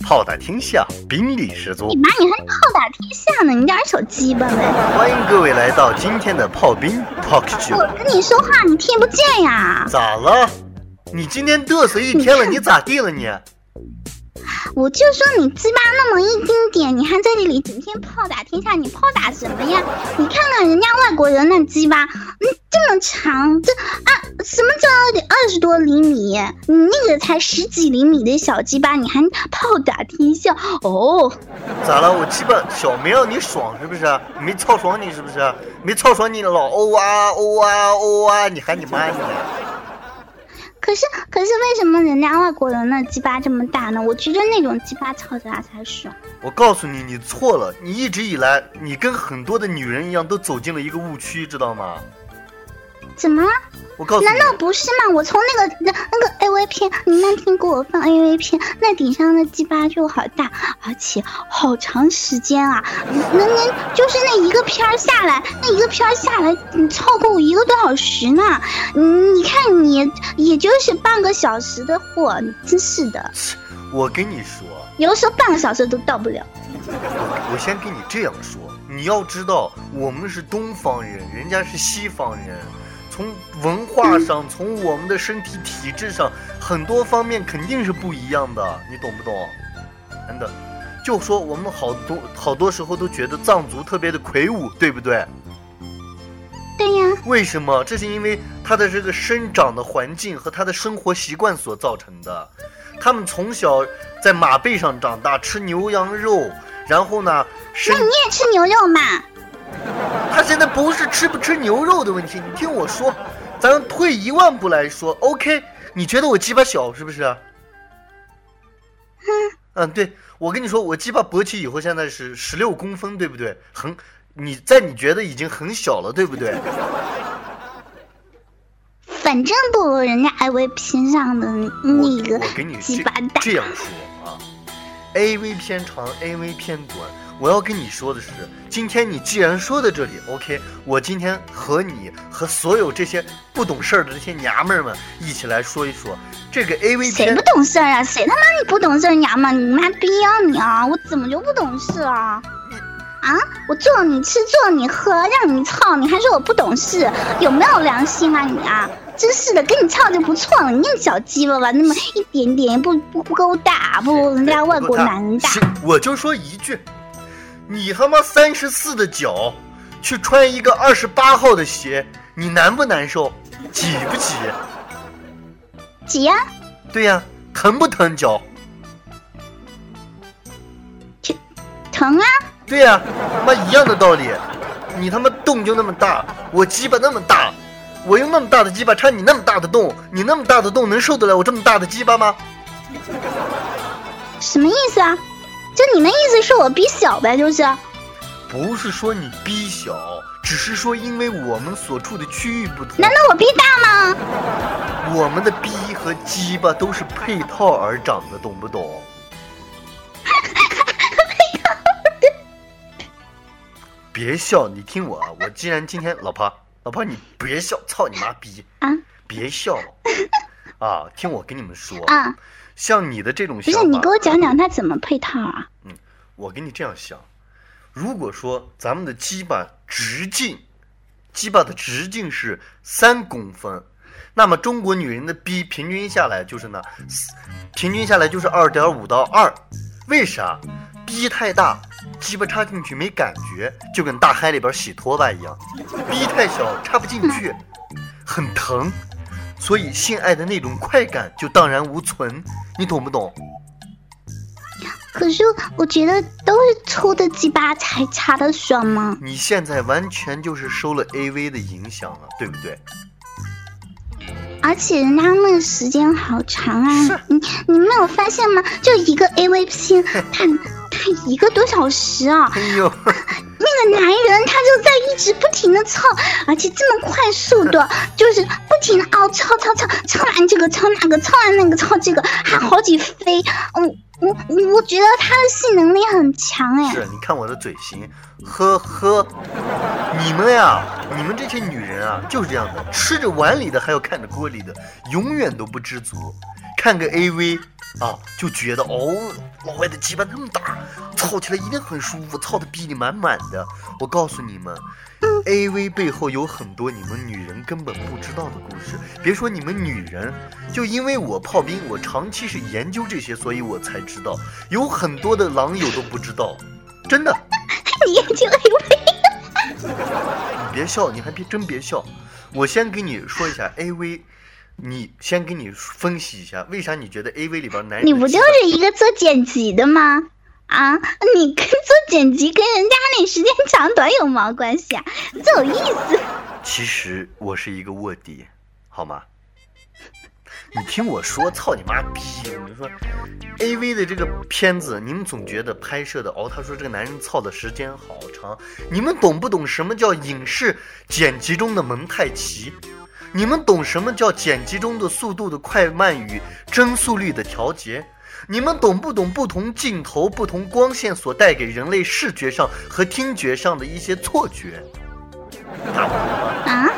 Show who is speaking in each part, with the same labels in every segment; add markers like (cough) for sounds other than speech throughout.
Speaker 1: 炮打天下，兵力十足
Speaker 2: 你。妈，你还炮打天下呢？你点小鸡巴呗！
Speaker 1: 欢迎各位来到今天的炮兵 Talk
Speaker 2: 我
Speaker 1: Show。
Speaker 2: 跟你说话，你听不见呀？
Speaker 1: 咋了？你今天嘚瑟一天了，你咋地了你？
Speaker 2: 我就说你鸡巴那么一丁点，你还在这里整天炮打天下，你炮打什么呀？你看看人家外国人那鸡巴，嗯，这么长，这啊什么叫得二十多厘米？你那个才十几厘米的小鸡巴，你还炮打天下？哦，
Speaker 1: 咋了？我鸡巴小没让你爽是不是？没操爽你是不是？没操爽你老欧啊欧啊欧啊！你喊你妈你！
Speaker 2: 可是可是为什么人家外国人的鸡巴这么大呢？我觉得那种鸡巴嘈杂才爽。
Speaker 1: 我告诉你，你错了。你一直以来，你跟很多的女人一样，都走进了一个误区，知道吗？
Speaker 2: 怎么了？
Speaker 1: 我告诉你
Speaker 2: 难，道不是吗？我从那个那那个 A V 片，你那天给我放 A V 片，那顶上的鸡巴就好大，而且好长时间啊！能能就是那一个片儿下来，那一个片儿下来，你超过我一个多小时呢。嗯你看你也就是半个小时的货，真是的，
Speaker 1: 我跟你说，
Speaker 2: 有的时候半个小时都到不了。
Speaker 1: 我我先跟你这样说，你要知道，我们是东方人，人家是西方人，从文化上，(clears throat) 从我们的身体体质上，很多方面肯定是不一样的，你懂不懂？真的，就说我们好多好多时候都觉得藏族特别的魁梧，对不对？
Speaker 2: 对呀，
Speaker 1: 为什么？这是因为他的这个生长的环境和他的生活习惯所造成的。他们从小在马背上长大，吃牛羊肉，然后呢，
Speaker 2: 那你也吃牛肉嘛？
Speaker 1: 他现在不是吃不吃牛肉的问题，你听我说，咱退一万步来说，OK？你觉得我鸡巴小是不是？(laughs) 嗯，对，我跟你说，我鸡巴勃起以后现在是十六公分，对不对？很，你在你觉得已经很小了，对不对？(laughs)
Speaker 2: 反正不如人家 A V 片上的那个
Speaker 1: 我我给你这
Speaker 2: 鸡巴大。
Speaker 1: 这样说啊，A V 偏长，A V 偏短。我要跟你说的是，今天你既然说到这里，OK，我今天和你和所有这些不懂事儿的这些娘们儿们一起来说一说这个 A V 片
Speaker 2: 谁不。懂事儿啊？谁他妈你不懂事儿娘们儿？你妈逼啊你啊！我怎么就不懂事啊？啊！我做你吃，做你喝，让你操，你还说我不懂事，有没有良心啊你啊？真是的，跟你操就不错了，你那小鸡巴吧，那么一点点，不不不够大，不如人家外国男人大。
Speaker 1: 我就说一句，你他妈三十四的脚，去穿一个二十八号的鞋，你难不难受？挤不挤？
Speaker 2: 挤呀、
Speaker 1: 对呀、疼不疼脚？
Speaker 2: 疼啊！
Speaker 1: 对呀、他妈一样的道理。你他妈洞就那么大，我鸡巴那么大，我用那么大的鸡巴插你那么大的洞，你那么大的洞能受得了我这么大的鸡巴吗？
Speaker 2: 什么意思啊？就你那意思是我逼小呗？就是
Speaker 1: 不是说你逼小，只是说因为我们所处的区域不同，
Speaker 2: 难道我逼大吗？
Speaker 1: 我们的逼和鸡巴都是配套而长的，懂不懂？(laughs) 别笑，你听我啊！我既然今天老婆，老婆你别笑，操你妈逼！
Speaker 2: 啊
Speaker 1: 别笑 (laughs) 啊！听我跟你们说，
Speaker 2: 啊！
Speaker 1: 像你的这种
Speaker 2: 不
Speaker 1: 想法，
Speaker 2: 是你给我讲讲它怎么配套啊？
Speaker 1: 嗯我给你这样想，如果说咱们的鸡巴直径，鸡巴的直径是三公分，那么中国女人的逼平均下来就是呢，平均下来就是二点五到二。为啥？逼太大，鸡巴插进去没感觉，就跟大海里边洗拖把一样；逼太小，插不进去，很疼，所以性爱的那种快感就荡然无存。你懂不懂？
Speaker 2: 可是我觉得都是抽的鸡巴才插的爽吗？
Speaker 1: 你现在完全就是受了 AV 的影响了，对不对？
Speaker 2: 而且人家那个时间好长啊！你你没有发现吗？就一个 AV 片，(laughs) 他他一个多小时啊！
Speaker 1: 哎呦，
Speaker 2: 那个男人他就在一直不停的操，而且这么快速的，就是不停的哦操操操，操完这个操那个，操完那个操这个，还好几飞。嗯，我我我觉得他的性能力很强哎。
Speaker 1: 是你看我的嘴型，呵呵，你们呀，你们这些女人啊，就是这样的，吃着碗里的还要看着锅里的，永远都不知足。看个 AV 啊，就觉得哦，老外的鸡巴那么大，操起来一定很舒服，操的逼里满满的。我告诉你们，AV 背后有很多你们女人根本不知道的故事。别说你们女人，就因为我炮兵，我长期是研究这些，所以我才知道，有很多的狼友都不知道，真的。(laughs)
Speaker 2: 你研究 AV？
Speaker 1: 你别笑，你还别真别笑。我先给你说一下 AV，你先给你分析一下，为啥你觉得 AV 里边男人
Speaker 2: 你不就是一个做剪辑的吗？啊，你跟做剪辑跟人家那时间长短有毛关系啊？这有意思。
Speaker 1: 其实我是一个卧底，好吗？你听我说，操你妈逼！你说，A V 的这个片子，你们总觉得拍摄的哦，他说这个男人操的时间好长，你们懂不懂什么叫影视剪辑中的蒙太奇？你们懂什么叫剪辑中的速度的快慢与帧速率的调节？你们懂不懂不同镜头、不同光线所带给人类视觉上和听觉上的一些错觉？
Speaker 2: 啊？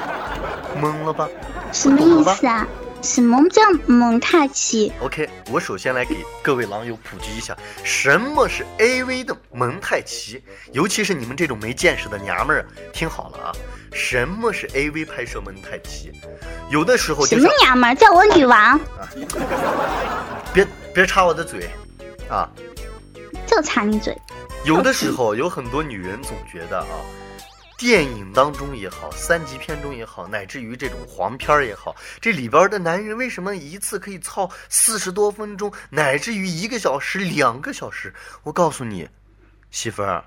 Speaker 1: 懵了吧？
Speaker 2: 什么意思啊？什么叫蒙太奇
Speaker 1: ？OK，我首先来给各位狼友普及一下，什么是 AV 的蒙太奇，尤其是你们这种没见识的娘们儿，听好了啊，什么是 AV 拍摄蒙太奇？有的时候
Speaker 2: 什么娘们儿叫我女王
Speaker 1: 啊？别别插我的嘴啊！
Speaker 2: 就插你嘴。
Speaker 1: 有的时候有很多女人总觉得啊。电影当中也好，三级片中也好，乃至于这种黄片也好，这里边的男人为什么一次可以操四十多分钟，乃至于一个小时、两个小时？我告诉你，媳妇儿，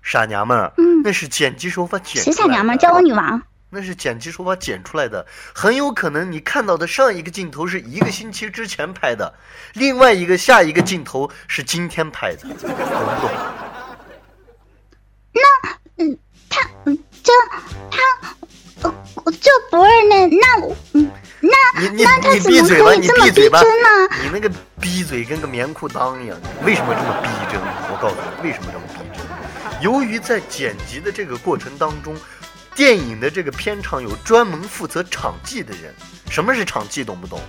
Speaker 1: 傻娘们儿，
Speaker 2: 嗯，
Speaker 1: 那是剪辑手法剪。
Speaker 2: 谁傻娘们儿叫我女王？
Speaker 1: 那是剪辑手法剪出来的，很有可能你看到的上一个镜头是一个星期之前拍的，另外一个下一个镜头是今天拍的，懂不懂？
Speaker 2: 那，
Speaker 1: 你闭嘴吧，你闭嘴吧，你那个闭嘴跟个棉裤裆一样，为什么这么逼真？我告诉你，为什么这么逼真？由于在剪辑的这个过程当中，电影的这个片场有专门负责场记的人。什么是场记？懂不懂？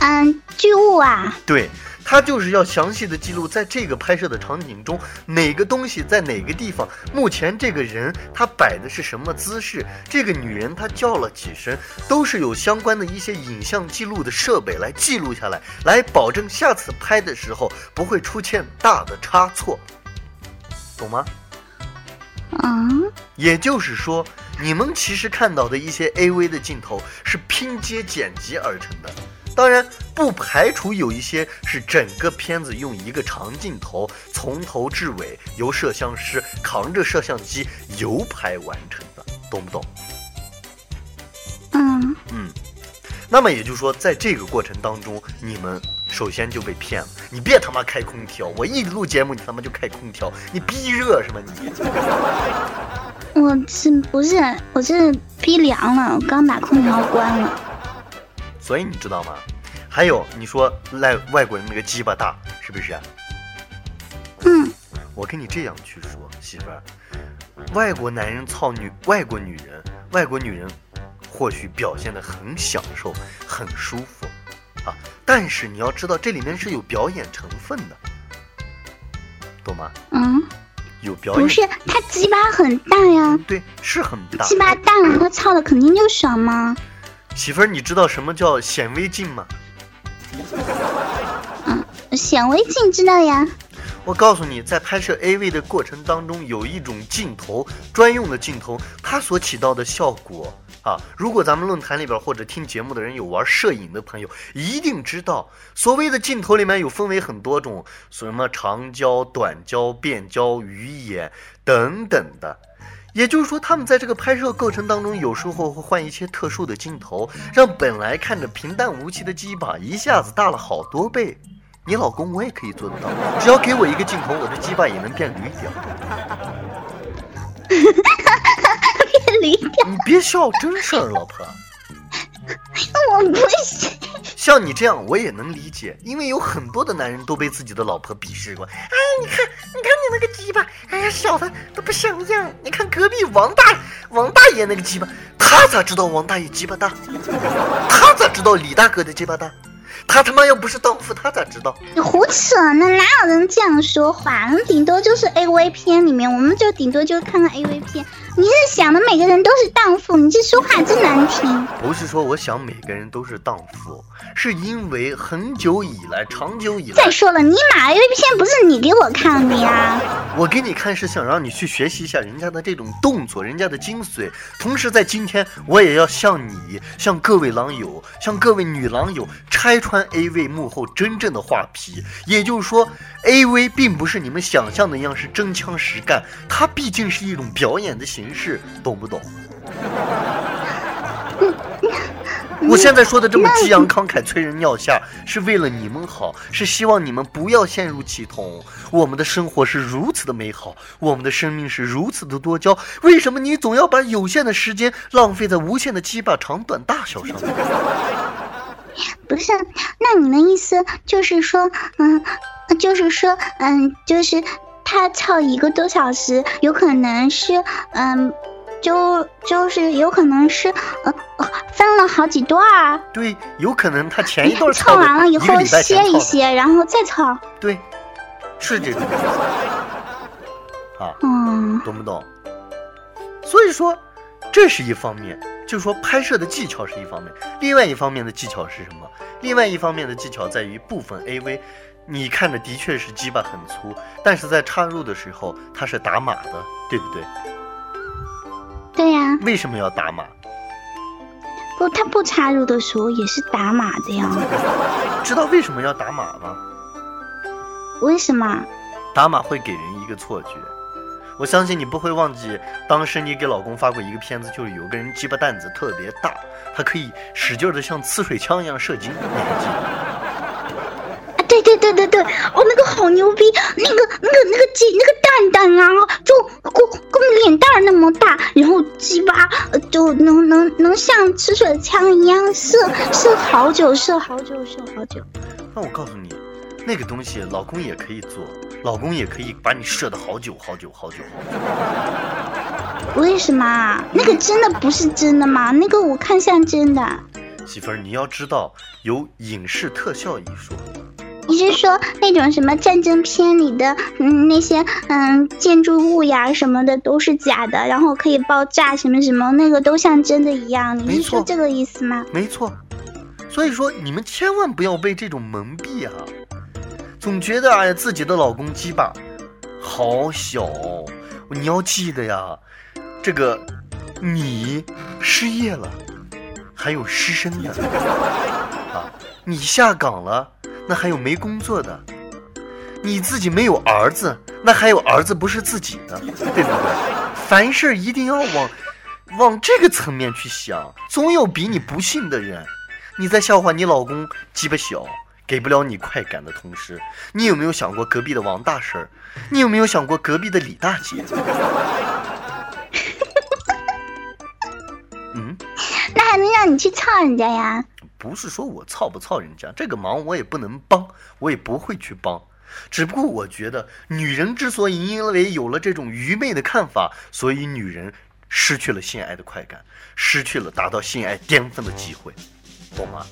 Speaker 2: 嗯，剧务啊。
Speaker 1: 对。他就是要详细的记录在这个拍摄的场景中，哪个东西在哪个地方，目前这个人他摆的是什么姿势，这个女人她叫了几声，都是有相关的一些影像记录的设备来记录下来，来保证下次拍的时候不会出现大的差错，懂吗？
Speaker 2: 嗯，
Speaker 1: 也就是说，你们其实看到的一些 AV 的镜头是拼接剪辑而成的。当然，不排除有一些是整个片子用一个长镜头从头至尾由摄像师扛着摄像机游拍完成的，懂不懂？
Speaker 2: 嗯
Speaker 1: 嗯。那么也就是说，在这个过程当中，你们首先就被骗了。你别他妈开空调，我一录节目你他妈就开空调，你逼热是吗你？
Speaker 2: 我是不是我是逼凉了？我刚把空调关了。
Speaker 1: 所以你知道吗？还有你说赖外国人那个鸡巴大是不是？
Speaker 2: 嗯，
Speaker 1: 我跟你这样去说，媳妇儿，外国男人操女，外国女人，外国女人或许表现的很享受，很舒服啊，但是你要知道这里面是有表演成分的，懂吗？
Speaker 2: 嗯，
Speaker 1: 有表演。
Speaker 2: 不是他鸡巴很大呀？
Speaker 1: 对，是很大。
Speaker 2: 鸡巴大了，他操的肯定就爽吗？
Speaker 1: 媳妇儿，你知道什么叫显微镜吗？
Speaker 2: 嗯，显微镜知道呀。
Speaker 1: 我告诉你，在拍摄 AV 的过程当中，有一种镜头专用的镜头，它所起到的效果啊，如果咱们论坛里边或者听节目的人有玩摄影的朋友，一定知道，所谓的镜头里面有分为很多种，什么长焦、短焦、变焦、鱼眼等等的。也就是说，他们在这个拍摄过程当中，有时候会换一些特殊的镜头，让本来看着平淡无奇的鸡巴一下子大了好多倍。你老公我也可以做得到，只要给我一个镜头，我的鸡巴也能变驴屌。(laughs)
Speaker 2: 变驴屌？
Speaker 1: 你别笑，真事儿，老婆。
Speaker 2: 我不信。
Speaker 1: 像你这样我也能理解，因为有很多的男人都被自己的老婆鄙视过。哎，你看，你看你那个鸡巴，哎呀，小的都不像样。你看隔壁王大王大爷那个鸡巴，他咋知道王大爷鸡巴大？他咋知道李大哥的鸡巴大？他他妈又不是荡妇，他咋知道？
Speaker 2: 你胡扯呢！哪有人这样说话？顶多就是 A V 片里面，我们就顶多就看看 A V 片。你是想的每个人都是荡妇？你这说话真难听。
Speaker 1: 不是说我想每个人都是荡妇，是因为很久以来，长久以来。
Speaker 2: 再说了，尼玛 A V 片不是你给我看的呀？
Speaker 1: 我给你看是想让你去学习一下人家的这种动作，人家的精髓。同时在今天，我也要向你、向各位狼友、向各位女狼友拆穿 A V 幕后真正的画皮。也就是说，A V 并不是你们想象的一样是真枪实干，它毕竟是一种表演的形。式懂不懂？(laughs) 我现在说的这么激昂慷慨、催人尿下，是为了你们好，是希望你们不要陷入其中。我们的生活是如此的美好，我们的生命是如此的多娇，为什么你总要把有限的时间浪费在无限的鸡巴长短大小上面？
Speaker 2: 不是，那你的意思就是说，嗯，就是说，嗯，就是。他操一个多小时，有可能是，嗯，就就是有可能是，呃，分了好几段儿。
Speaker 1: 对，有可能他前一段
Speaker 2: 操完了以后歇
Speaker 1: 一
Speaker 2: 歇，然后再操。
Speaker 1: 对，是这个。啊，
Speaker 2: 嗯，
Speaker 1: 懂不懂？所以说，这是一方面，就是说拍摄的技巧是一方面，另外一方面的技巧是什么？另外一方面的技巧在于部分 AV。你看着的确是鸡巴很粗，但是在插入的时候它是打码的，对不对？
Speaker 2: 对呀。
Speaker 1: 为什么要打码？
Speaker 2: 不，它不插入的时候也是打码的呀。
Speaker 1: 知道为什么要打码吗？
Speaker 2: 为什么？
Speaker 1: 打码会给人一个错觉。我相信你不会忘记，当时你给老公发过一个片子，就是有个人鸡巴蛋子特别大，他可以使劲的像呲水枪一样射精，你还记得？
Speaker 2: 对对对对对，哦，那个好牛逼，那个那个那个鸡那个蛋蛋啊，就跟跟脸蛋那么大，然后鸡巴就能能能像呲水枪一样射射好久，射好久，射好久。
Speaker 1: 那我告诉你，那个东西老公也可以做，老公也可以把你射的好久好久好久。
Speaker 2: 为什么？那个真的不是真的吗？那个我看像真的。
Speaker 1: 媳妇儿，你要知道有影视特效一说。
Speaker 2: 你是说那种什么战争片里的，嗯，那些嗯建筑物呀什么的都是假的，然后可以爆炸什么什么，那个都像真的一样。你是说这个意思吗？
Speaker 1: 没错。所以说你们千万不要被这种蒙蔽啊！总觉得哎自己的老公鸡巴好小，你要记得呀，这个你失业了，还有失身的啊，你下岗了。那还有没工作的，你自己没有儿子，那还有儿子不是自己的，对不对？凡事一定要往往这个层面去想，总有比你不幸的人。你在笑话你老公鸡巴小，给不了你快感的同时，你有没有想过隔壁的王大婶？你有没有想过隔壁的李大姐？嗯，
Speaker 2: 那还能让你去操人家呀？
Speaker 1: 不是说我操不操人家，这个忙我也不能帮，我也不会去帮。只不过我觉得，女人之所以因为有了这种愚昧的看法，所以女人失去了性爱的快感，失去了达到性爱巅峰的机会，懂吗？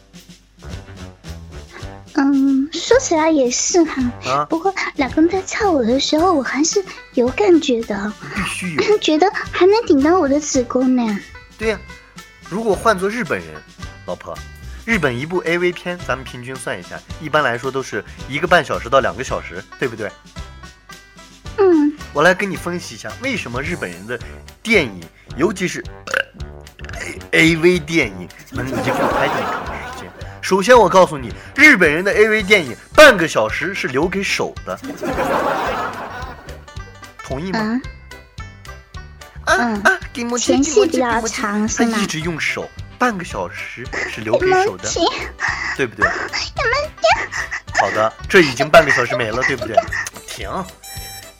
Speaker 2: 嗯，说起来也是哈。啊。不过老公在操我的时候，我还是有感觉的。
Speaker 1: 必须有。(laughs)
Speaker 2: 觉得还能顶到我的子宫呢。
Speaker 1: 对呀，如果换做日本人，老婆。日本一部 AV 片，咱们平均算一下，一般来说都是一个半小时到两个小时，对不对？
Speaker 2: 嗯。
Speaker 1: 我来跟你分析一下，为什么日本人的电影，尤其是 AV 电影，能一部拍这么长时间？首先，我告诉你，日本人的 AV 电影半个小时是留给手的，同意吗？
Speaker 2: 嗯啊，前戏比较长是吗？
Speaker 1: 一直用手。半个小时是留给手的，(laughs) 对不对？好的，这已经半个小时没了，对不对？停，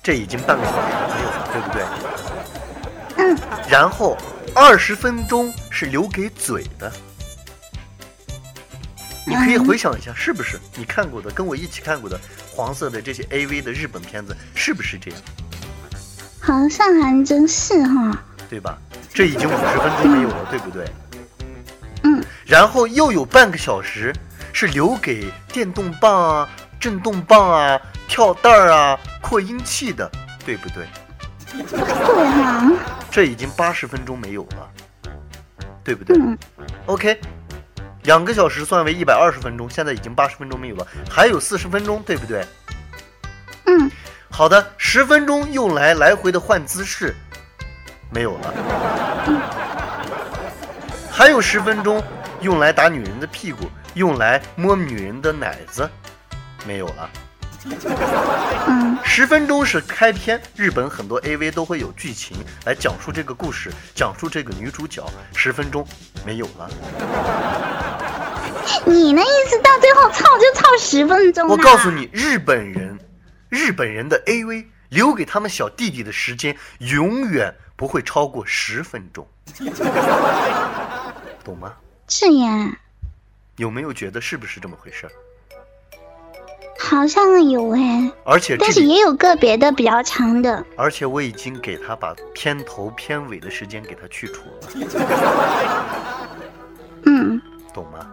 Speaker 1: 这已经半个小时没有了，对不对？
Speaker 2: 嗯。
Speaker 1: 然后二十分钟是留给嘴的，你可以回想一下，是不是你看过的，跟我一起看过的黄色的这些 AV 的日本片子，是不是这样？
Speaker 2: 好像还真是哈。
Speaker 1: 对吧？这已经五十分钟没有了，对不对？
Speaker 2: 嗯。
Speaker 1: 然后又有半个小时是留给电动棒啊、震动棒啊、跳蛋儿啊、扩音器的，对不对？
Speaker 2: 对哈。
Speaker 1: 这已经八十分钟没有了，对不对？
Speaker 2: 嗯。
Speaker 1: OK，两个小时算为一百二十分钟，现在已经八十分钟没有了，还有四十分钟，对不对？
Speaker 2: 嗯。
Speaker 1: 好的，十分钟用来来回的换姿势，没有了。还有十分钟用来打女人的屁股，用来摸女人的奶子，没有了。
Speaker 2: 嗯。
Speaker 1: 十分钟是开篇，日本很多 AV 都会有剧情来讲述这个故事，讲述这个女主角。十分钟没有了。
Speaker 2: 你那意思到最后操就操十分钟？
Speaker 1: 我告诉你，日本人，日本人的 AV 留给他们小弟弟的时间永远不会超过十分钟，(laughs) 懂吗？
Speaker 2: 是呀。
Speaker 1: 有没有觉得是不是这么回事？
Speaker 2: 好像有哎，
Speaker 1: 而且
Speaker 2: 但是也有个别的比较长的。
Speaker 1: 而且我已经给他把片头片尾的时间给他去除了。
Speaker 2: 嗯，
Speaker 1: 懂吗？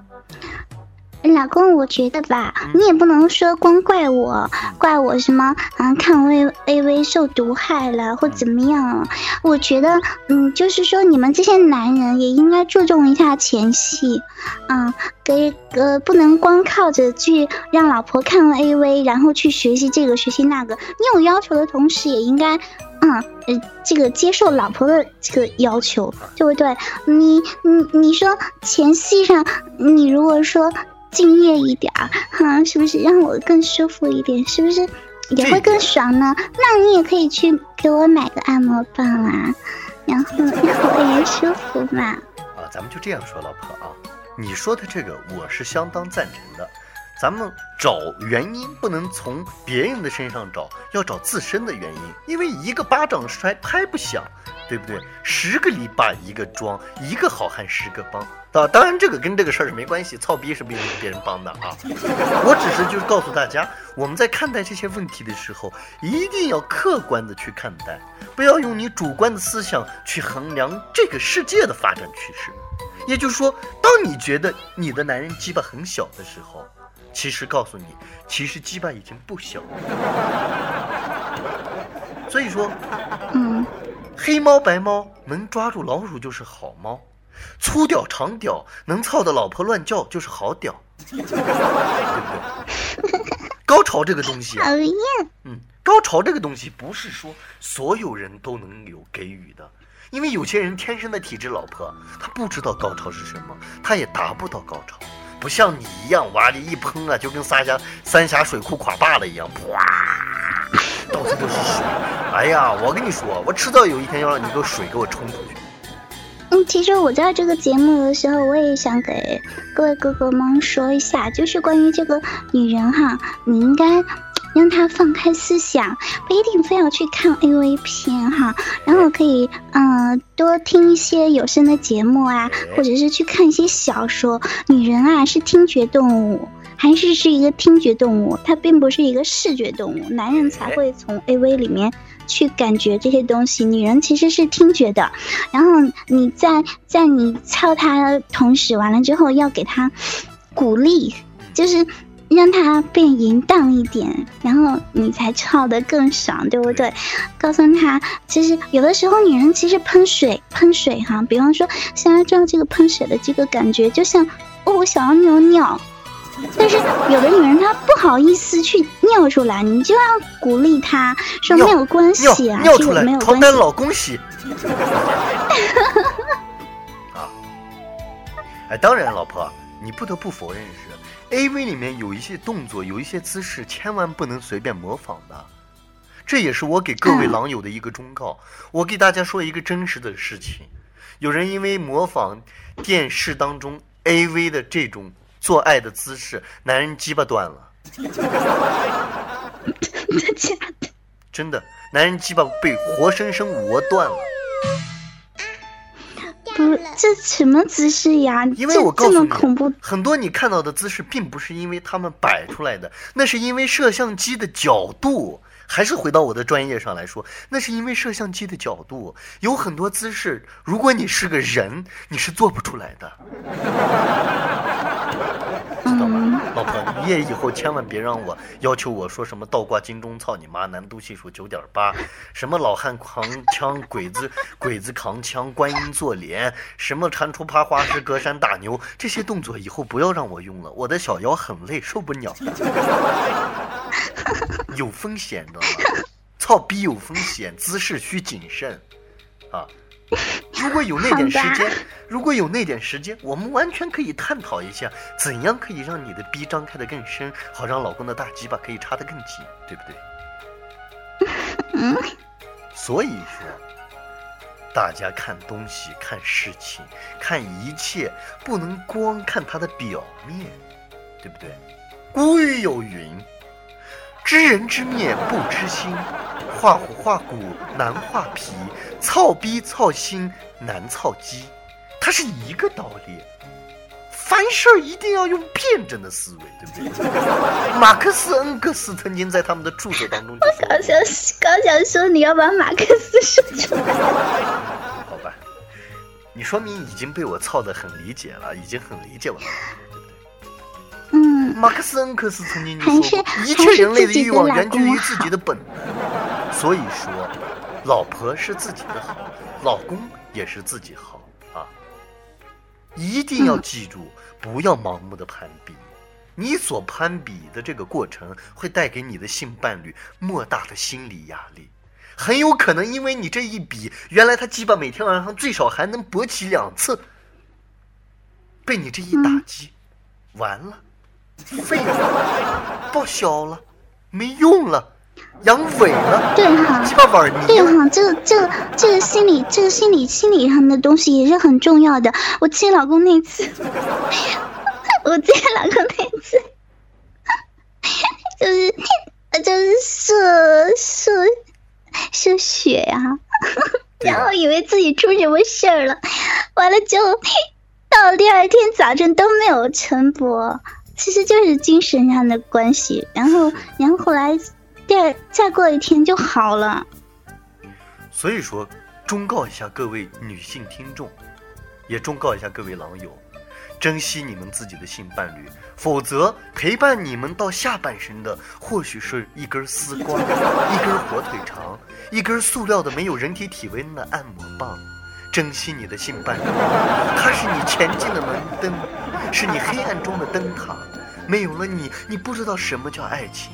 Speaker 2: 老公，我觉得吧，你也不能说光怪我，怪我什么啊？看 A A V 受毒害了或怎么样？我觉得，嗯，就是说你们这些男人也应该注重一下前戏，啊，给呃不能光靠着去让老婆看了 A V，然后去学习这个学习那个。你有要求的同时，也应该，嗯呃，这个接受老婆的这个要求，对不对？你你你说前戏上，你如果说。敬业一点儿，哈，是不是让我更舒服一点？是不是也会更爽呢？那你也可以去给我买个按摩棒啊，然后让我也舒服嘛。
Speaker 1: 啊，咱们就这样说，老婆啊，你说的这个我是相当赞成的。咱们找原因不能从别人的身上找，要找自身的原因。因为一个巴掌摔拍不响，对不对？十个篱笆一个桩，一个好汉十个帮。啊，当然这个跟这个事儿是没关系，操逼是别人别人帮的啊。我只是就是告诉大家，我们在看待这些问题的时候，一定要客观的去看待，不要用你主观的思想去衡量这个世界的发展趋势。也就是说，当你觉得你的男人鸡巴很小的时候，其实告诉你，其实鸡巴已经不小了。所以说，
Speaker 2: 嗯，
Speaker 1: 黑猫白猫能抓住老鼠就是好猫，粗屌长屌能操的老婆乱叫就是好屌，对不对？(laughs) 高潮这个东西、啊，
Speaker 2: 讨厌。
Speaker 1: 嗯，高潮这个东西不是说所有人都能有给予的，因为有些人天生的体质，老婆他不知道高潮是什么，他也达不到高潮。不像你一样，哇的一喷啊，就跟三峡三峡水库垮坝了一样，哗，到处都是水。哎呀，我跟你说，我迟早有一天要让你个水给我冲出去。
Speaker 2: 嗯，其实我在这个节目的时候，我也想给各位哥哥们说一下，就是关于这个女人哈，你应该。让她放开思想，不一定非要去看 A V 片哈，然后可以嗯、多听一些有声的节目啊，或者是去看一些小说。女人啊是听觉动物，还是是一个听觉动物，它并不是一个视觉动物。男人才会从 A V 里面去感觉这些东西，女人其实是听觉的。然后你在在你操她的同时，完了之后要给她鼓励，就是。让他变淫荡一点，然后你才操得更爽，对不对？告诉他，其实有的时候女人其实喷水，喷水哈，比方说想要知道这个喷水的这个感觉，就像哦，我想要尿尿，但是有的女人她不好意思去尿出来，你就要鼓励她说没有关系啊，
Speaker 1: 尿出来，
Speaker 2: 没有
Speaker 1: 床单老公洗。(laughs) 啊，哎，当然，老婆，你不得不否认是。A V 里面有一些动作，有一些姿势，千万不能随便模仿的。这也是我给各位狼友的一个忠告。我给大家说一个真实的事情：有人因为模仿电视当中 A V 的这种做爱的姿势，男人鸡巴断了。
Speaker 2: 真的假的？
Speaker 1: 真的，男人鸡巴被活生生磨断了。
Speaker 2: 不，这什么姿势呀？
Speaker 1: 因为我告诉你，很多你看到的姿势，并不是因为他们摆出来的，那是因为摄像机的角度。还是回到我的专业上来说，那是因为摄像机的角度，有很多姿势，如果你是个人，你是做不出来的。道吗，老婆？你也以后千万别让我要求我说什么倒挂金钟操你妈，难度系数九点八，什么老汉扛枪，鬼子鬼子扛枪，观音坐莲，什么蟾蜍爬花石，隔山打牛，这些动作以后不要让我用了，我的小腰很累，受不了。有风险的，操逼有风险，姿势需谨慎，啊！(laughs) 如果有那点时间，如果有那点时间，我们完全可以探讨一下，怎样可以让你的逼张开的更深，好让老公的大鸡巴可以插得更紧，对不对？所以说，大家看东西、看事情、看一切，不能光看它的表面，对不对？古语有云。知人知面不知心，画虎画骨难画皮，操逼操心难操鸡，它是一个道理。凡事一定要用辩证的思维，对不对？(laughs) 马克思、恩格斯曾经在他们的著作当中就
Speaker 2: 说：“刚想刚想说你要把马克思说出来。(laughs) ”
Speaker 1: 好吧，你说明已经被我操的很理解了，已经很理解我了。
Speaker 2: 嗯，
Speaker 1: 马克思恩格斯曾经就说过，一切人类的欲望源自于自己的本能。所以说，老婆是自己的好，老公也是自己好啊！一定要记住，不要盲目的攀比。你所攀比的这个过程，会带给你的性伴侣莫大的心理压力。很有可能因为你这一比，原来他鸡巴每天晚上最少还能勃起两次，被你这一打击，完了。废了，报销了，没用了，阳痿了，
Speaker 2: 对哈，
Speaker 1: 鸡巴碗泥。
Speaker 2: 对哈，这个这个这个心理这个心理心理上的东西也是很重要的。我接老公那次，(laughs) 我接老公那次，就是就是射射射血呀，(laughs) 然后以为自己出什么事儿了，完了就到第二天早晨都没有晨勃。其实就是精神上的关系，然后，然后后来，第二再过一天就好了。
Speaker 1: 所以说，忠告一下各位女性听众，也忠告一下各位狼友，珍惜你们自己的性伴侣，否则陪伴你们到下半生的，或许是一根丝瓜，一根火腿肠，一根塑料的没有人体体温的按摩棒。珍惜你的性伴侣，他是你前进的门灯，是你黑暗中的灯塔。没有了你，你不知道什么叫爱情；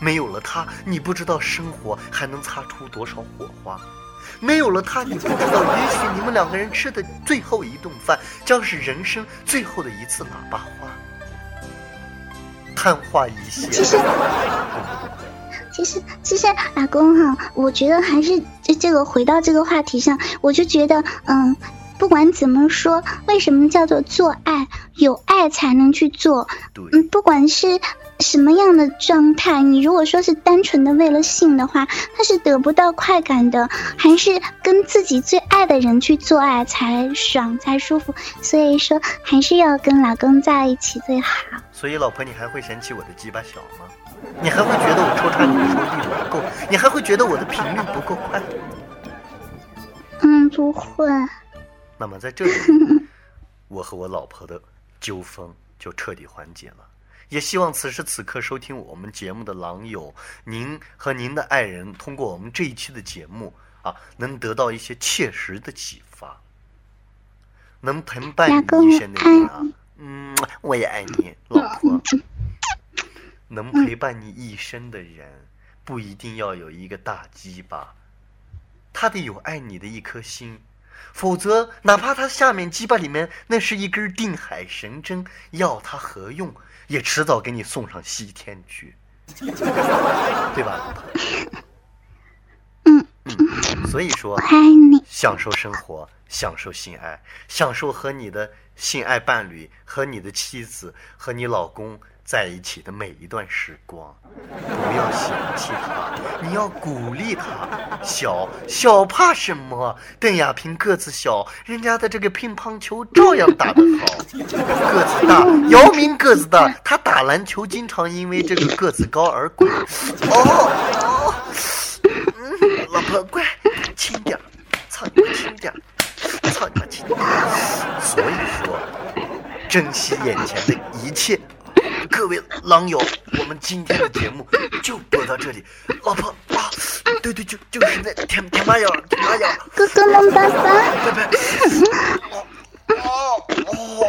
Speaker 1: 没有了他，你不知道生活还能擦出多少火花；没有了他，你不知道也许你们两个人吃的最后一顿饭，将是人生最后的一次喇叭花。昙花一现。
Speaker 2: 其实，其实，老公哈，我觉得还是这这个回到这个话题上，我就觉得，嗯。不管怎么说，为什么叫做做爱？有爱才能去做。嗯，不管是什么样的状态，你如果说是单纯的为了性的话，他是得不到快感的。还是跟自己最爱的人去做爱才爽才舒服。所以说，还是要跟老公在一起最好。
Speaker 1: 所以，老婆，你还会嫌弃我的鸡巴小吗？你还会觉得我抽插你的时候力度不够？你还会觉得我的频率不够快？
Speaker 2: 嗯，不会。
Speaker 1: 那么在这里，我和我老婆的纠纷就彻底缓解了。也希望此时此刻收听我们节目的狼友，您和您的爱人通过我们这一期的节目啊，能得到一些切实的启发，能陪伴你一生的人啊，嗯，我也爱你，老婆。能陪伴你一生的人，不一定要有一个大鸡巴，他得有爱你的一颗心。否则，哪怕他下面鸡巴里面那是一根定海神针，要他何用？也迟早给你送上西天去，(laughs) 对吧？
Speaker 2: 嗯
Speaker 1: 嗯，所以说，
Speaker 2: 爱你，
Speaker 1: 享受生活，享受性爱，享受和你的性爱伴侣和你的妻子和你老公在一起的每一段时光，不要嫌弃他，你要鼓励他。小小怕什么？邓亚萍个子小，人家的这个乒乓球照样打得好。个子大，姚明个子大，他打篮球经常因为这个个子高而滚。哦哦，嗯，老婆乖，轻点，操你妈轻点，操你妈轻点。所以说，珍惜眼前的一切。各位狼友，我们今天的节目就播到这里。老婆啊，对对，就就是那舔舔妈咬，舔妈咬。
Speaker 2: 哥哥们，拜拜。
Speaker 1: 拜 (laughs) 拜。哦哦哦。